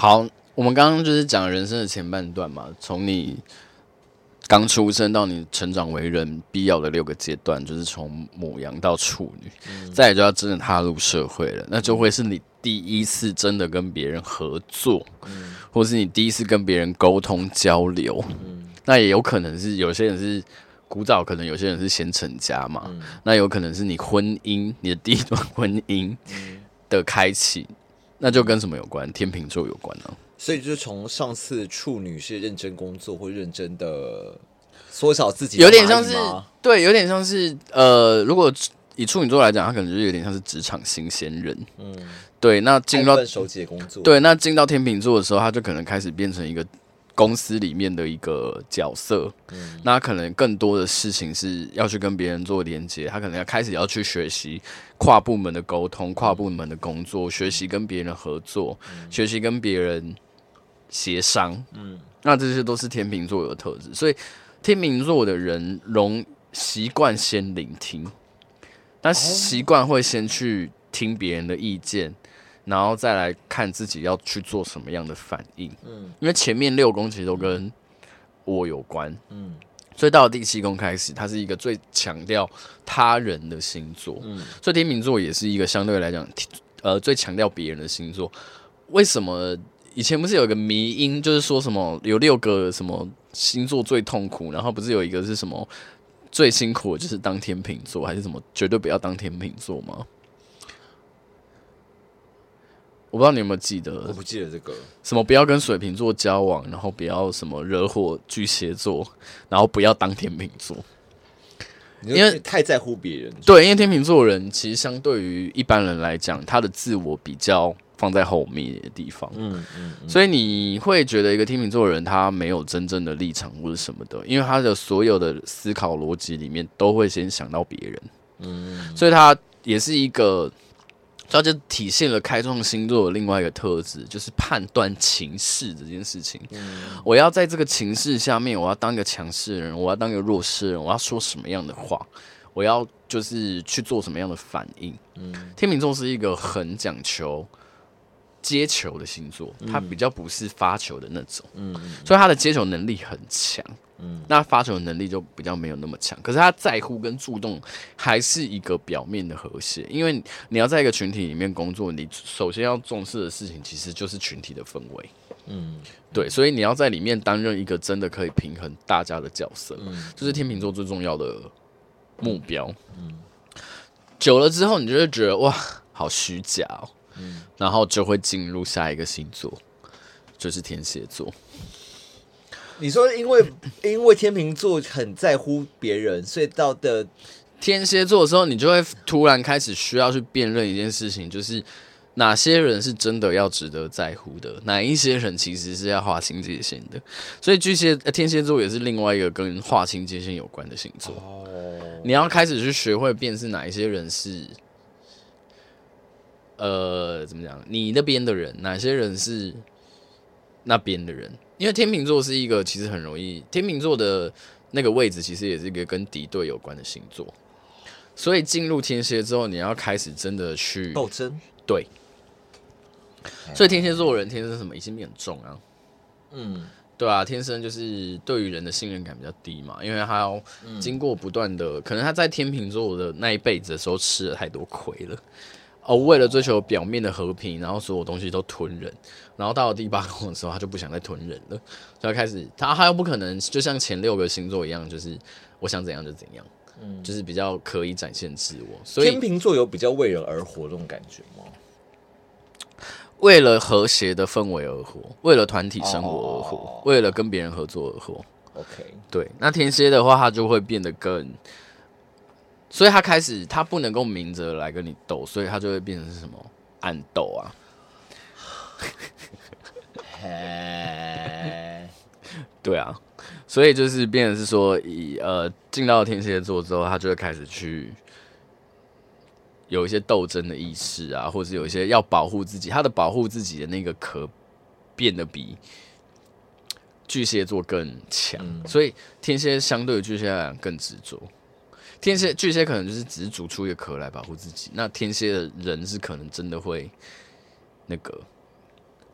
好，我们刚刚就是讲人生的前半段嘛，从你刚出生到你成长为人必要的六个阶段，就是从母羊到处女，嗯、再来就要真的踏入社会了，那就会是你第一次真的跟别人合作，嗯、或是你第一次跟别人沟通交流，嗯、那也有可能是有些人是。古早可能有些人是先成家嘛，嗯、那有可能是你婚姻，你的第一段婚姻的开启，嗯、那就跟什么有关？天秤座有关呢、啊？所以就是从上次处女是认真工作或认真的缩小自己，有点像是对，有点像是呃，如果以处女座来讲，他可能就是有点像是职场新鲜人，嗯，对，那进入到手机的工作，对，那进到天秤座的时候，他就可能开始变成一个。公司里面的一个角色，嗯、那可能更多的事情是要去跟别人做连接，他可能要开始要去学习跨部门的沟通、跨部门的工作，嗯、学习跟别人合作，嗯、学习跟别人协商。嗯，那这些都是天秤座有的特质，所以天秤座的人容习惯先聆听，但习惯会先去听别人的意见。然后再来看自己要去做什么样的反应，嗯，因为前面六宫其实都跟我有关，嗯，所以到了第七宫开始，它是一个最强调他人的星座，嗯，所以天秤座也是一个相对来讲，呃，最强调别人的星座。为什么以前不是有一个迷因，就是说什么有六个什么星座最痛苦，然后不是有一个是什么最辛苦的就是当天秤座，还是什么绝对不要当天秤座吗？我不知道你有没有记得，我不记得这个什么不要跟水瓶座交往，然后不要什么惹火巨蟹座，然后不要当天秤座，因为太在乎别人。对，因为天秤座人其实相对于一般人来讲，他的自我比较放在后面的地方。嗯嗯，嗯，所以你会觉得一个天秤座人他没有真正的立场或者什么的，因为他的所有的思考逻辑里面都会先想到别人。嗯，所以他也是一个。这就体现了开创星座的另外一个特质，就是判断情势这件事情。嗯、我要在这个情势下面，我要当一个强势的人，我要当一个弱势的人，我要说什么样的话，我要就是去做什么样的反应。嗯、天秤座是一个很讲求接球的星座，他比较不是发球的那种，嗯、所以他的接球能力很强。嗯，那发球能力就比较没有那么强，可是他在乎跟注重还是一个表面的和谐，因为你要在一个群体里面工作，你首先要重视的事情其实就是群体的氛围。嗯，对，所以你要在里面担任一个真的可以平衡大家的角色，嗯，这是天秤座最重要的目标。嗯，久了之后，你就会觉得哇，好虚假哦。嗯，然后就会进入下一个星座，就是天蝎座。你说，因为 因为天秤座很在乎别人，所以到的天蝎座的时候，你就会突然开始需要去辨认一件事情，就是哪些人是真的要值得在乎的，哪一些人其实是要划清界限的。所以巨蟹、天蝎座也是另外一个跟划清界限有关的星座。哦，你要开始去学会辨识哪一些人是，呃，怎么讲？你那边的人，哪些人是那边的人？因为天秤座是一个其实很容易，天秤座的那个位置其实也是一个跟敌对有关的星座，所以进入天蝎之后，你要开始真的去斗争。对，所以天蝎座的人天生什么疑心病很重啊。嗯，对啊，天生就是对于人的信任感比较低嘛，因为他要经过不断的，可能他在天秤座的那一辈子的时候吃了太多亏了。哦，为了追求表面的和平，然后所有东西都吞人，然后到了第八宫的时候，他就不想再吞人了，就要开始他他又不可能就像前六个星座一样，就是我想怎样就怎样，嗯，就是比较可以展现自我。所以天秤座有比较为人而活这种感觉吗？为了和谐的氛围而活，为了团体生活而活，哦、为了跟别人合作而活。OK，对，那天蝎的话，他就会变得更。所以他开始，他不能够明着来跟你斗，所以他就会变成是什么暗斗啊？对啊，所以就是变成是说，以呃进到天蝎座之后，他就会开始去有一些斗争的意识啊，或者是有一些要保护自己，他的保护自己的那个壳变得比巨蟹座更强，嗯、所以天蝎相对于巨蟹来讲更执着。天蝎、巨蟹可能就是只是煮出一个壳来保护自己，那天蝎的人是可能真的会那个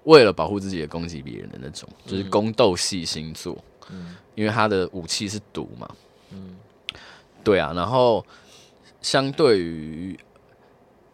为了保护自己的攻击别人的那种，就是宫斗系星座。嗯，因为他的武器是毒嘛。嗯，对啊。然后相对于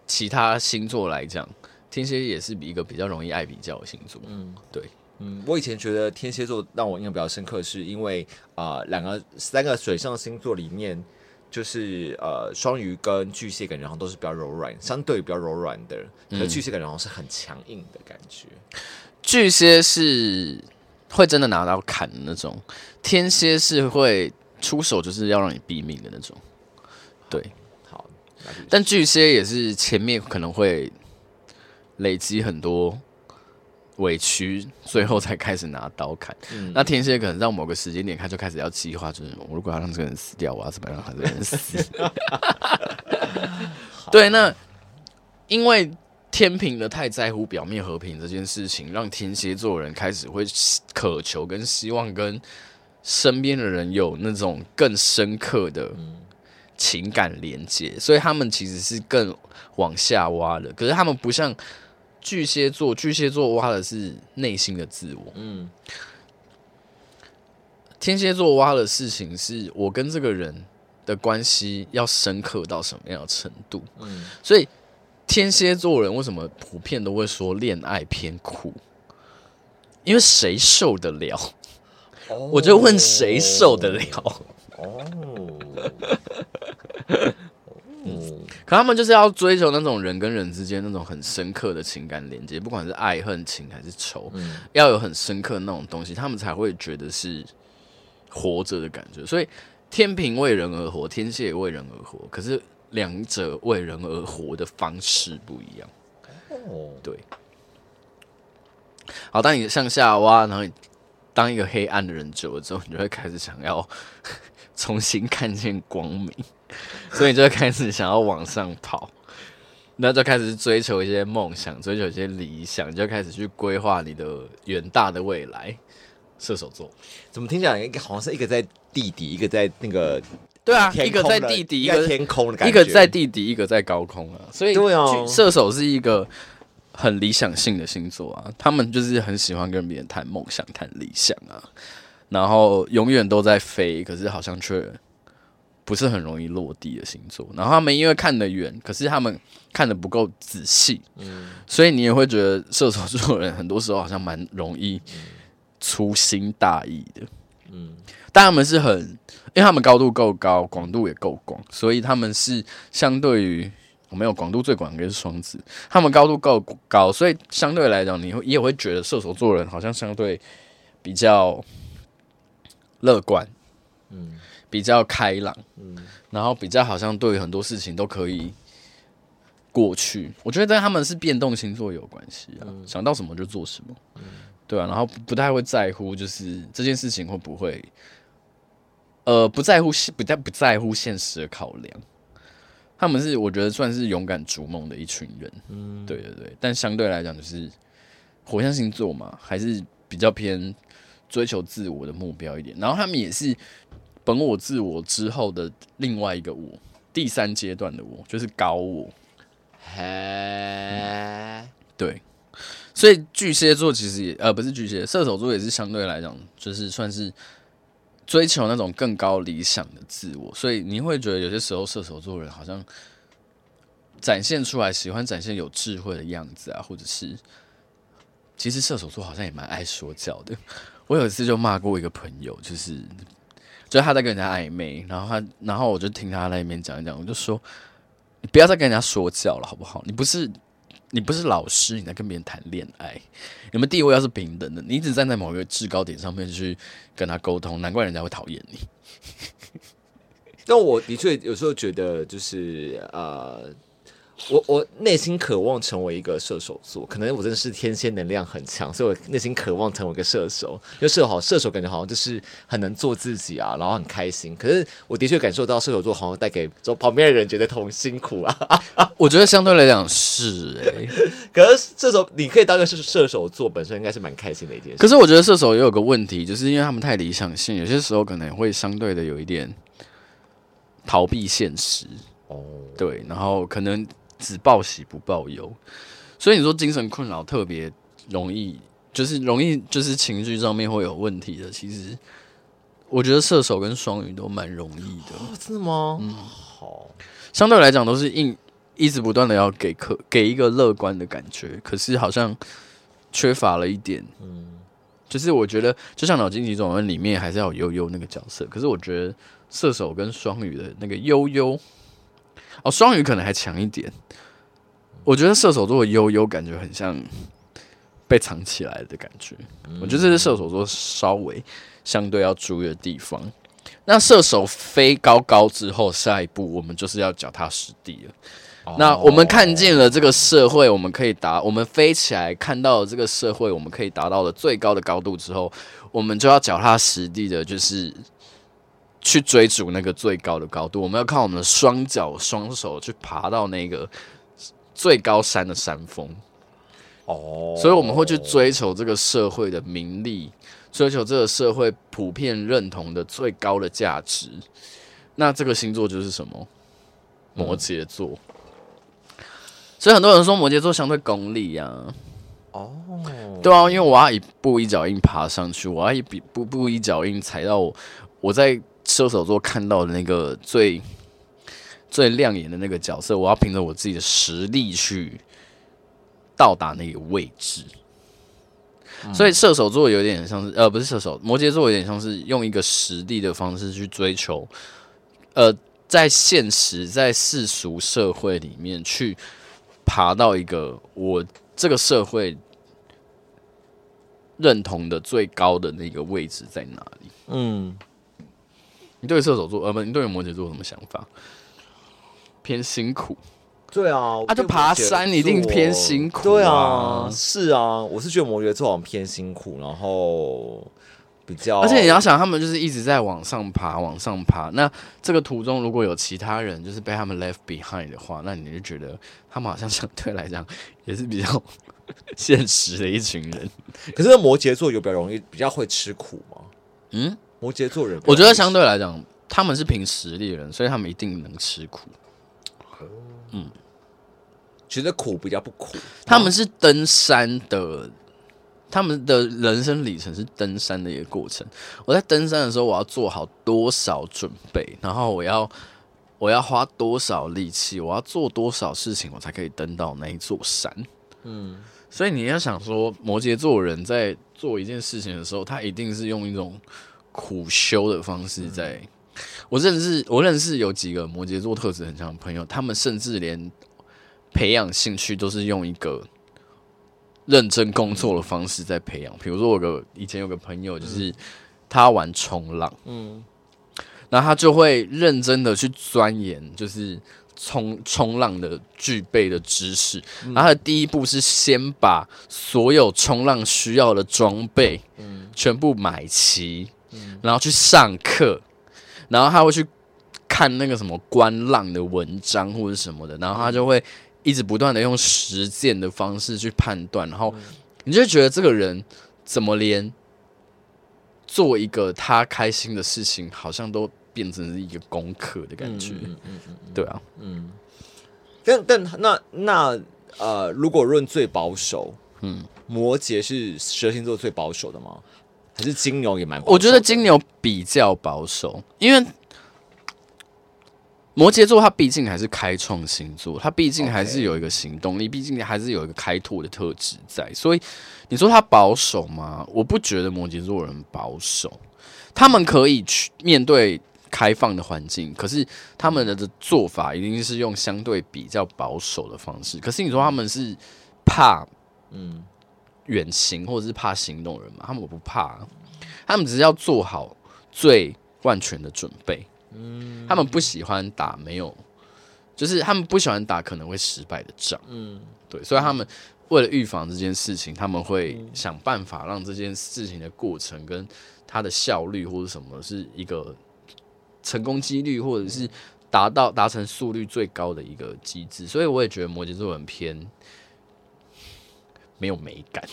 其他星座来讲，天蝎也是比一个比较容易爱比较的星座。嗯，对。嗯，我以前觉得天蝎座让我印象比较深刻，是因为啊，呃，两个三个水象星座里面，就是呃，双鱼跟巨蟹感觉好像都是比较柔软，相对比较柔软的，可巨蟹感觉好像是很强硬的感觉。嗯，巨蟹是会真的拿刀砍的那种，天蝎是会出手就是要让你毙命的那种。对，好，但巨蟹也是前面可能会累积很多。委屈，最后才开始拿刀砍。嗯、那天蝎可能到某个时间点，他就开始要计划，就是我如果要让这个人死掉，我要怎么让他这个人死？对，那因为天平的太在乎表面和平这件事情，让天蝎座人开始会渴求跟希望跟身边的人有那种更深刻的情感连接，所以他们其实是更往下挖的。可是他们不像。巨蟹座，巨蟹座挖的是内心的自我。嗯，天蝎座挖的事情是我跟这个人的关系要深刻到什么样的程度。嗯，所以天蝎座人为什么普遍都会说恋爱偏苦？因为谁受得了？哦，我就问谁受得了？哦。嗯，可他们就是要追求那种人跟人之间那种很深刻的情感连接，不管是爱恨情还是仇，嗯，要有很深刻的那种东西，他们才会觉得是活着的感觉。所以天平为人而活，天蝎也为人而活，可是两者为人而活的方式不一样。哦，对。好，当你向下挖，然后你当一个黑暗的人久了之后，你就会开始想要 重新看见光明。所以你就开始想要往上跑，那就开始追求一些梦想，追求一些理想，就开始去规划你的远大的未来。射手座怎么听起来好像是一个在地底，一个在那个对啊，一个在地底，一个天空的感觉一个在地底，一个在高空啊。所以射手是一个很理想性的星座啊，他们就是很喜欢跟别人谈梦想、谈理想啊，然后永远都在飞，可是好像却。不是很容易落地的星座，然后他们因为看得远，可是他们看得不够仔细，嗯，所以你也会觉得射手座的人很多时候好像蛮容易粗心大意的，嗯，但他们是很，因为他们高度够高，广度也够广，所以他们是相对于我没有广度最广的是双子，他们高度够高，所以相对来讲，你会也会觉得射手座人好像相对比较乐观，嗯。比较开朗，嗯，然后比较好像对很多事情都可以过去。我觉得跟他们是变动星座有关系啊，嗯、想到什么就做什么，嗯、对啊，然后不太会在乎，就是这件事情会不会，呃，不在乎，不太不在乎现实的考量。他们是我觉得算是勇敢逐梦的一群人，嗯，对对对。但相对来讲，就是火象星座嘛，还是比较偏追求自我的目标一点。然后他们也是。本我、自我之后的另外一个我，第三阶段的我就是高我。嘿、嗯，对，所以巨蟹座其实也呃不是巨蟹，射手座也是相对来讲就是算是追求那种更高理想的自我，所以你会觉得有些时候射手座人好像展现出来喜欢展现有智慧的样子啊，或者是其实射手座好像也蛮爱说教的。我有一次就骂过一个朋友，就是。就他在跟人家暧昧，然后他，然后我就听他在那边讲一讲，我就说，你不要再跟人家说教了，好不好？你不是，你不是老师，你在跟别人谈恋爱，你们地位要是平等的，你一直站在某一个制高点上面去跟他沟通，难怪人家会讨厌你。但我的确有时候觉得，就是呃。我我内心渴望成为一个射手座，可能我真的是天蝎能量很强，所以我内心渴望成为一个射手。因为射手好，射手感觉好像就是很能做自己啊，然后很开心。可是我的确感受到射手座好像带给就旁边的人觉得同辛苦啊。我觉得相对来讲是哎、欸，可是射手你可以当个射射手座本身应该是蛮开心的一件事。可是我觉得射手也有个问题，就是因为他们太理想性，有些时候可能会相对的有一点逃避现实。哦，对，然后可能。只报喜不报忧，所以你说精神困扰特别容易，就是容易就是情绪上面会有问题的，其实我觉得射手跟双鱼都蛮容易的。哦，真的吗？嗯，好，相对来讲都是硬一直不断的要给客给一个乐观的感觉，可是好像缺乏了一点。嗯，就是我觉得就像脑筋急转弯里面还是要有悠悠那个角色，可是我觉得射手跟双鱼的那个悠悠，哦，双鱼可能还强一点。我觉得射手座的悠悠感觉很像被藏起来的感觉，我觉得这是射手座稍微相对要注意的地方。那射手飞高高之后，下一步我们就是要脚踏实地了。那我们看见了这个社会，我们可以达，我们飞起来看到了这个社会，我们可以达到了最高的高度之后，我们就要脚踏实地的，就是去追逐那个最高的高度。我们要靠我们的双脚、双手去爬到那个。最高山的山峰，哦，所以我们会去追求这个社会的名利，追求这个社会普遍认同的最高的价值。那这个星座就是什么？摩羯座。嗯、所以很多人说摩羯座相对功利呀、啊。哦，对啊，因为我要一步一脚印爬上去，我要一步步一脚印踩到我我在射手座看到的那个最。最亮眼的那个角色，我要凭着我自己的实力去到达那个位置。所以射手座有点像是，呃，不是射手，摩羯座有点像是用一个实力的方式去追求，呃，在现实在世俗社会里面去爬到一个我这个社会认同的最高的那个位置在哪里？嗯，你对射手座，呃，不，你对摩羯座有什么想法？偏辛苦，对啊，他就爬山一定偏辛苦，对啊，是啊，我是觉得摩羯座偏辛苦，然后比较，而且你要想，他们就是一直在往上爬，往上爬。那这个途中如果有其他人就是被他们 left behind 的话，那你就觉得他们好像相对来讲也是比较 现实的一群人。可是摩羯座有比较容易，比较会吃苦吗？嗯，摩羯座人，我觉得相对来讲，他们是凭实力的人，所以他们一定能吃苦。嗯，觉得苦比较不苦。他们是登山的，他们的人生里程是登山的一个过程。我在登山的时候，我要做好多少准备，然后我要我要花多少力气，我要做多少事情，我才可以登到那一座山。嗯，所以你要想说，摩羯座人在做一件事情的时候，他一定是用一种苦修的方式在。嗯我认识我认识有几个摩羯座特质很强的朋友，他们甚至连培养兴趣都是用一个认真工作的方式在培养。比如说，我有个以前有个朋友，就是他玩冲浪，嗯，然后他就会认真的去钻研，就是冲冲浪的具备的知识。然后他的第一步是先把所有冲浪需要的装备，嗯，全部买齐，然后去上课。然后他会去看那个什么观浪的文章或者什么的，然后他就会一直不断的用实践的方式去判断，然后你就觉得这个人怎么连做一个他开心的事情，好像都变成是一个功课的感觉。嗯嗯嗯，对啊，嗯。但但那那呃，如果论最保守，嗯，摩羯是蛇星座最保守的吗？可是金牛也蛮。我觉得金牛比较保守，因为摩羯座它毕竟还是开创星座，它毕竟还是有一个行动力，毕竟还是有一个开拓的特质在。所以你说他保守吗？我不觉得摩羯座人保守，他们可以去面对开放的环境，可是他们的做法一定是用相对比较保守的方式。可是你说他们是怕，嗯。远行或者是怕行动人嘛？他们我不怕，他们只是要做好最万全的准备。嗯，他们不喜欢打没有，就是他们不喜欢打可能会失败的仗。嗯，对，所以他们为了预防这件事情，他们会想办法让这件事情的过程跟它的效率或者什么是一个成功几率，或者是达到达成速率最高的一个机制。所以我也觉得摩羯座很偏。没有美感，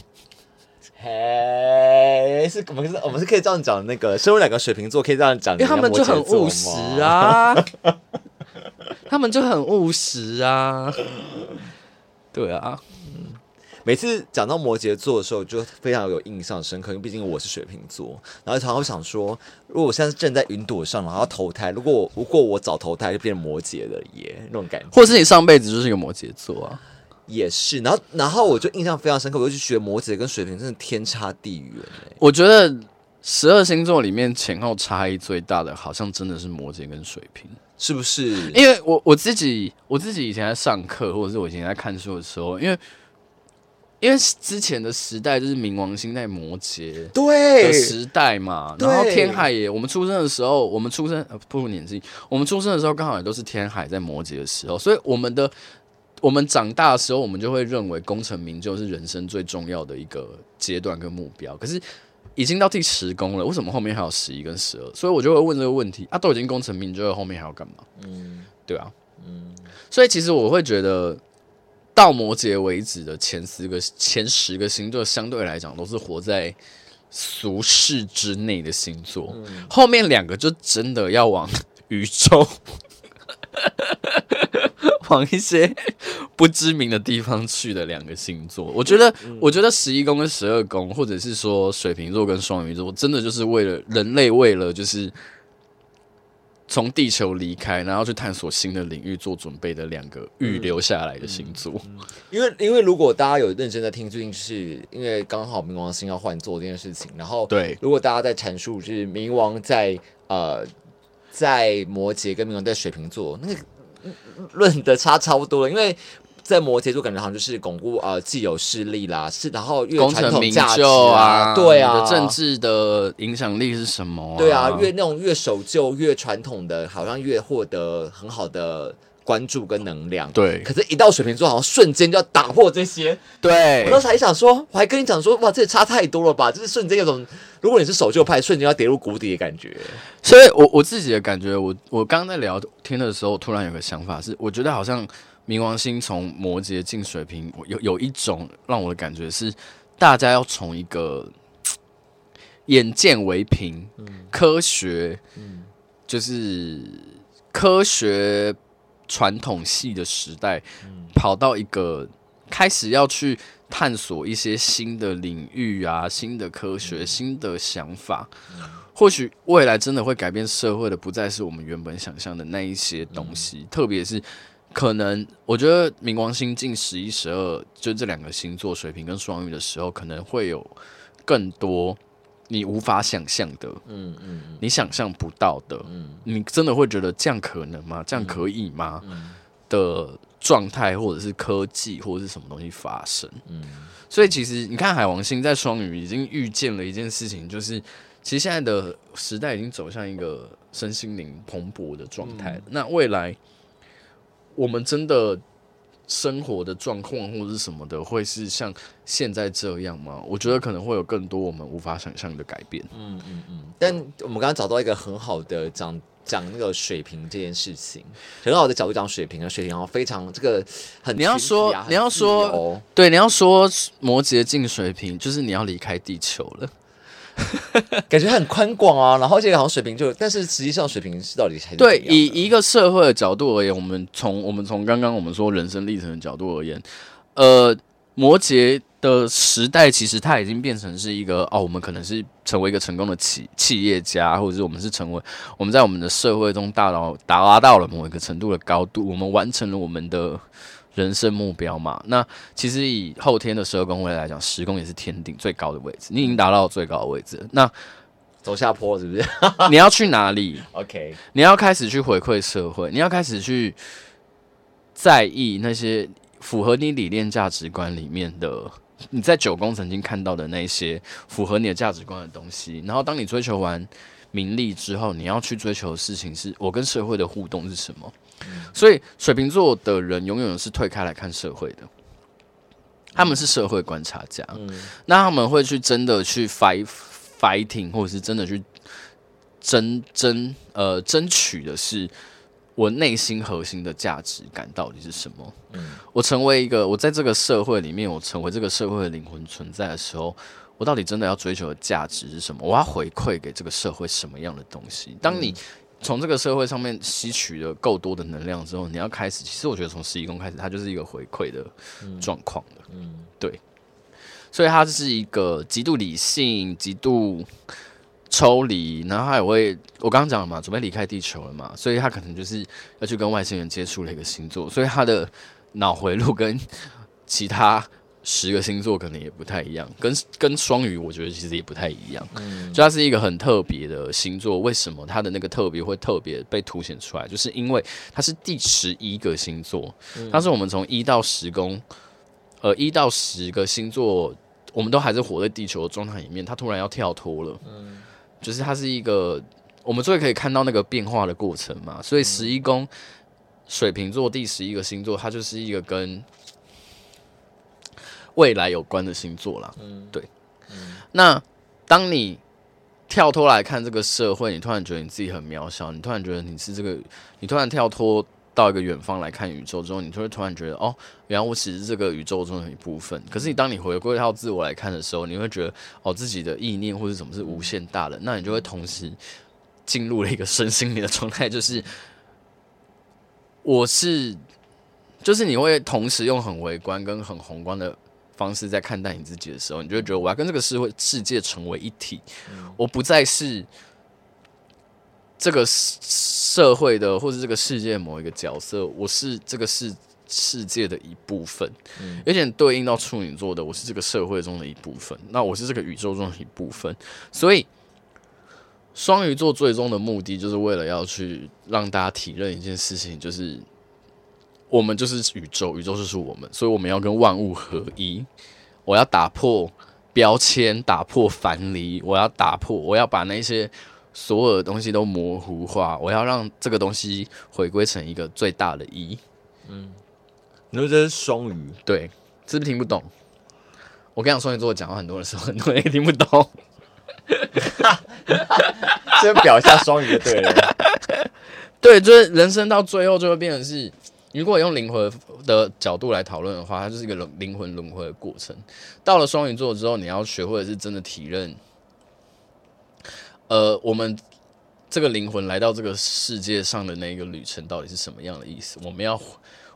嘿，是我们是，我们是可以这样讲。那个身为两个水瓶座，可以这样讲，因为他们就很务实啊，他们就很务实啊，对啊，嗯，每次讲到摩羯座的时候，就非常有印象深刻，因为毕竟我是水瓶座，然后常常会想说，如果我现在是站在云朵上，然后要投胎，如果我如果我早投胎就变成摩羯了耶，那种感觉，或是你上辈子就是一个摩羯座啊，也是。然后然后我就印象非常深刻，我就去学摩羯跟水瓶真的天差地远哎。我觉得十二星座里面前后差异最大的，好像真的是摩羯跟水瓶。是不是？因为我我自己我自己以前在上课，或者是我以前在看书的时候，因为因为之前的时代就是冥王星在摩羯对的时代嘛，然后天海也，我们出生的时候，我们出生呃不如年纪，我们出生的时候刚好也都是天海在摩羯的时候，所以我们的我们长大的时候，我们就会认为功成名就是人生最重要的一个阶段跟目标，可是。已经到第十宫了，为什么后面还有十一跟十二？所以我就会问这个问题：啊，都已经功成名就了，后面还要干嘛？嗯，对啊，嗯，所以其实我会觉得，到摩羯为止的前十个、前十个星座，相对来讲都是活在俗世之内的星座，嗯、后面两个就真的要往宇宙。往一些不知名的地方去的两个星座，我觉得，我觉得十一宫跟十二宫，或者是说水瓶座跟双鱼座，真的就是为了人类，为了就是从地球离开，然后去探索新的领域做准备的两个预留下来的星座。因为，因为如果大家有认真在听，最近是因为刚好冥王星要换座这件事情，然后对，如果大家在阐述就是冥王在呃在摩羯跟冥王在水瓶座那个。论的差差不多了，因为在摩羯座感觉好像就是巩固啊、呃、既有势力啦，是然后越传统价值啊，对啊，政治的影响力是什么、啊？对啊，越那种越守旧、越传统的，好像越获得很好的关注跟能量。对，可是，一到水瓶座，好像瞬间就要打破这些。对，我当时还想说，我还跟你讲说，哇，这也差太多了吧？就是瞬间有种，如果你是守旧派，瞬间要跌入谷底的感觉。所以我，我我自己的感觉，我我刚刚在聊天的时候，突然有个想法是，我觉得好像冥王星从摩羯进水瓶，有有一种让我的感觉是，大家要从一个眼见为凭、嗯、科学，嗯、就是科学。传统系的时代，跑到一个开始要去探索一些新的领域啊，新的科学、新的想法，或许未来真的会改变社会的，不再是我们原本想象的那一些东西。特别是可能，我觉得冥王星进十一、十二，就这两个星座，水瓶跟双鱼的时候，可能会有更多。你无法想象的，嗯嗯，你想象不到的，嗯，你真的会觉得这样可能吗？这样可以吗？的状态，或者是科技，或者是什么东西发生？嗯，所以其实你看，海王星在双鱼已经预见了一件事情，就是其实现在的时代已经走向一个身心灵蓬勃的状态。那未来我们真的。生活的状况或者是什么的，会是像现在这样吗？我觉得可能会有更多我们无法想象的改变。嗯嗯嗯。但我们刚刚找到一个很好的讲讲那个水平这件事情，很好的角度讲水平啊，水平然后非常这个很。你要说你要说对，你要说摩羯进水平，就是你要离开地球了。感觉很宽广啊，然后这个好像水平就，但是实际上水平是到底还是对，以一个社会的角度而言，我们从我们从刚刚我们说人生历程的角度而言，呃，摩羯的时代其实它已经变成是一个哦，我们可能是成为一个成功的企企业家，或者是我们是成为我们在我们的社会中大到达到了某一个程度的高度，我们完成了我们的。人生目标嘛，那其实以后天的十二宫位来讲，十宫也是天顶最高的位置，你已经达到最高的位置。那走下坡是不是？你要去哪里？OK，你要开始去回馈社会，你要开始去在意那些符合你理念价值观里面的，你在九宫曾经看到的那些符合你的价值观的东西。然后，当你追求完名利之后，你要去追求的事情是我跟社会的互动是什么？所以水瓶座的人永远是退开来看社会的，他们是社会观察家，那他们会去真的去 fight fighting，或者是真的去争争呃争取的是我内心核心的价值感到底是什么？我成为一个我在这个社会里面，我成为这个社会的灵魂存在的时候，我到底真的要追求的价值是什么？我要回馈给这个社会什么样的东西？当你从这个社会上面吸取了够多的能量之后，你要开始。其实我觉得从十一宫开始，它就是一个回馈的状况了。嗯，对。所以他是一个极度理性、极度抽离，然后他也会，我刚刚讲了嘛，准备离开地球了嘛，所以他可能就是要去跟外星人接触的一个星座，所以他的脑回路跟其他。十个星座可能也不太一样，跟跟双鱼我觉得其实也不太一样。嗯，就它是一个很特别的星座，为什么它的那个特别会特别被凸显出来？就是因为它是第十一个星座，它是我们从一到十宫，呃，一到十个星座，我们都还是活在地球的状态里面，它突然要跳脱了。嗯，就是它是一个我们最可以看到那个变化的过程嘛。所以十一宫水瓶座第十一个星座，它就是一个跟未来有关的星座啦，嗯，对，嗯，那当你跳脱来看这个社会，你突然觉得你自己很渺小，你突然觉得你是这个，你突然跳脱到一个远方来看宇宙之后，你就会突然觉得，哦，原来我只是这个宇宙中的一部分。可是你当你回归到自我来看的时候，你会觉得，哦，自己的意念或者什么是无限大的，那你就会同时进入了一个身心灵的状态，就是我是，就是你会同时用很微观跟很宏观的。方式在看待你自己的时候，你就会觉得我要跟这个社会世界成为一体，嗯、我不再是这个社会的或者这个世界某一个角色，我是这个世世界的一部分。嗯、有点对应到处女座的，我是这个社会中的一部分，那我是这个宇宙中的一部分。所以双鱼座最终的目的，就是为了要去让大家体认一件事情，就是。我们就是宇宙，宇宙就是我们，所以我们要跟万物合一。我要打破标签，打破樊篱，我要打破，我要把那些所有的东西都模糊化，我要让这个东西回归成一个最大的一。嗯，你说这是双鱼？对，是不是听不懂？我跟你讲，双鱼座讲话很多的时候，很多人也听不懂。先表一下双鱼就对了。对，就是人生到最后就会变成是。如果用灵魂的角度来讨论的话，它就是一个灵魂轮回的过程。到了双鱼座之后，你要学会的是真的体认，呃，我们这个灵魂来到这个世界上的那个旅程到底是什么样的意思？我们要，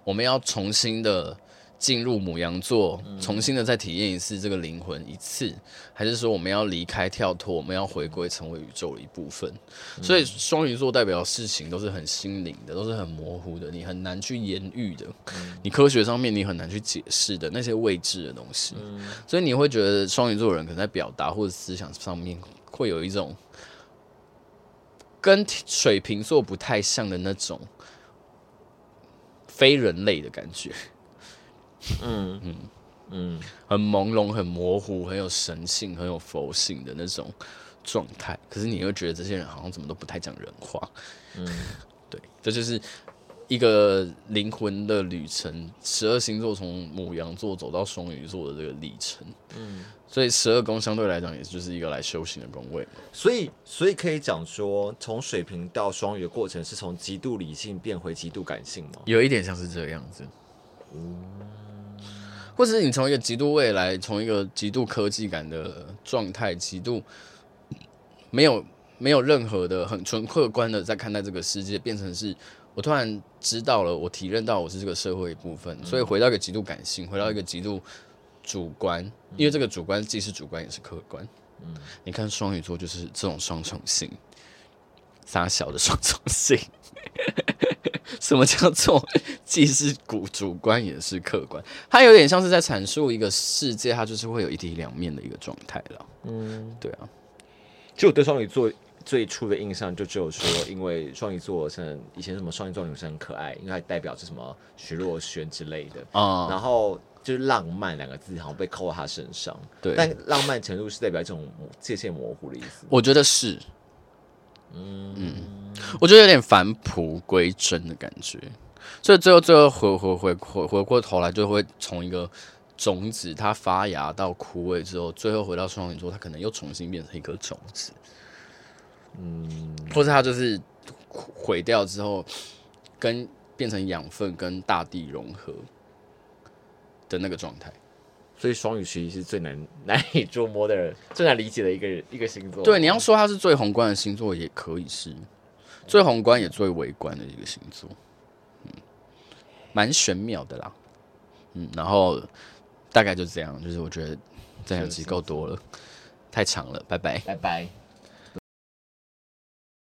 我们要重新的。进入母羊座，重新的再体验一次这个灵魂一次，还是说我们要离开跳脱，我们要回归成为宇宙的一部分？所以双鱼座代表的事情都是很心灵的，都是很模糊的，你很难去言喻的，你科学上面你很难去解释的那些未知的东西。所以你会觉得双鱼座的人可能在表达或者思想上面会有一种跟水瓶座不太像的那种非人类的感觉。嗯嗯嗯，很朦胧、很模糊、很有神性、很有佛性的那种状态。可是你又觉得这些人好像怎么都不太讲人话。嗯，对，这就是一个灵魂的旅程。十二星座从母羊座走到双鱼座的这个历程。嗯，所以十二宫相对来讲也就是一个来修行的宫位。所以，所以可以讲说，从水瓶到双鱼的过程是从极度理性变回极度感性吗？有一点像是这个样子。嗯。或者是你从一个极度未来，从一个极度科技感的状态，极度没有没有任何的很纯客观的在看待这个世界，变成是我突然知道了，我体认到我是这个社会一部分，所以回到一个极度感性，回到一个极度主观，因为这个主观既是主观也是客观。嗯，你看双鱼座就是这种双重性，撒小的双重性。什么叫做既是主主观也是客观？它有点像是在阐述一个世界，它就是会有一体两面的一个状态了。嗯，对啊。就我对双鱼座最初的印象，就只有说，因为双鱼座像以前什么双鱼座女生很可爱，因为它代表着什么徐若瑄之类的啊。嗯、然后就是浪漫两个字好像被扣在他身上。对，但浪漫程度是代表一种界限模糊的意思。我觉得是。嗯。嗯，我觉得有点返璞归真的感觉，所以最后最后回回回回回过头来，就会从一个种子它发芽到枯萎之后，最后回到双鱼座，它可能又重新变成一颗种子，嗯，或者它就是毁掉之后，跟变成养分跟大地融合的那个状态。所以双鱼其实是最难难以捉摸的人，最难理解的一个一个星座。对，你要说它是最宏观的星座，也可以是最宏观也最微观的一个星座。嗯，蛮玄妙的啦。嗯，然后大概就这样，就是我觉得这两集够多了，太长了，拜拜，拜拜。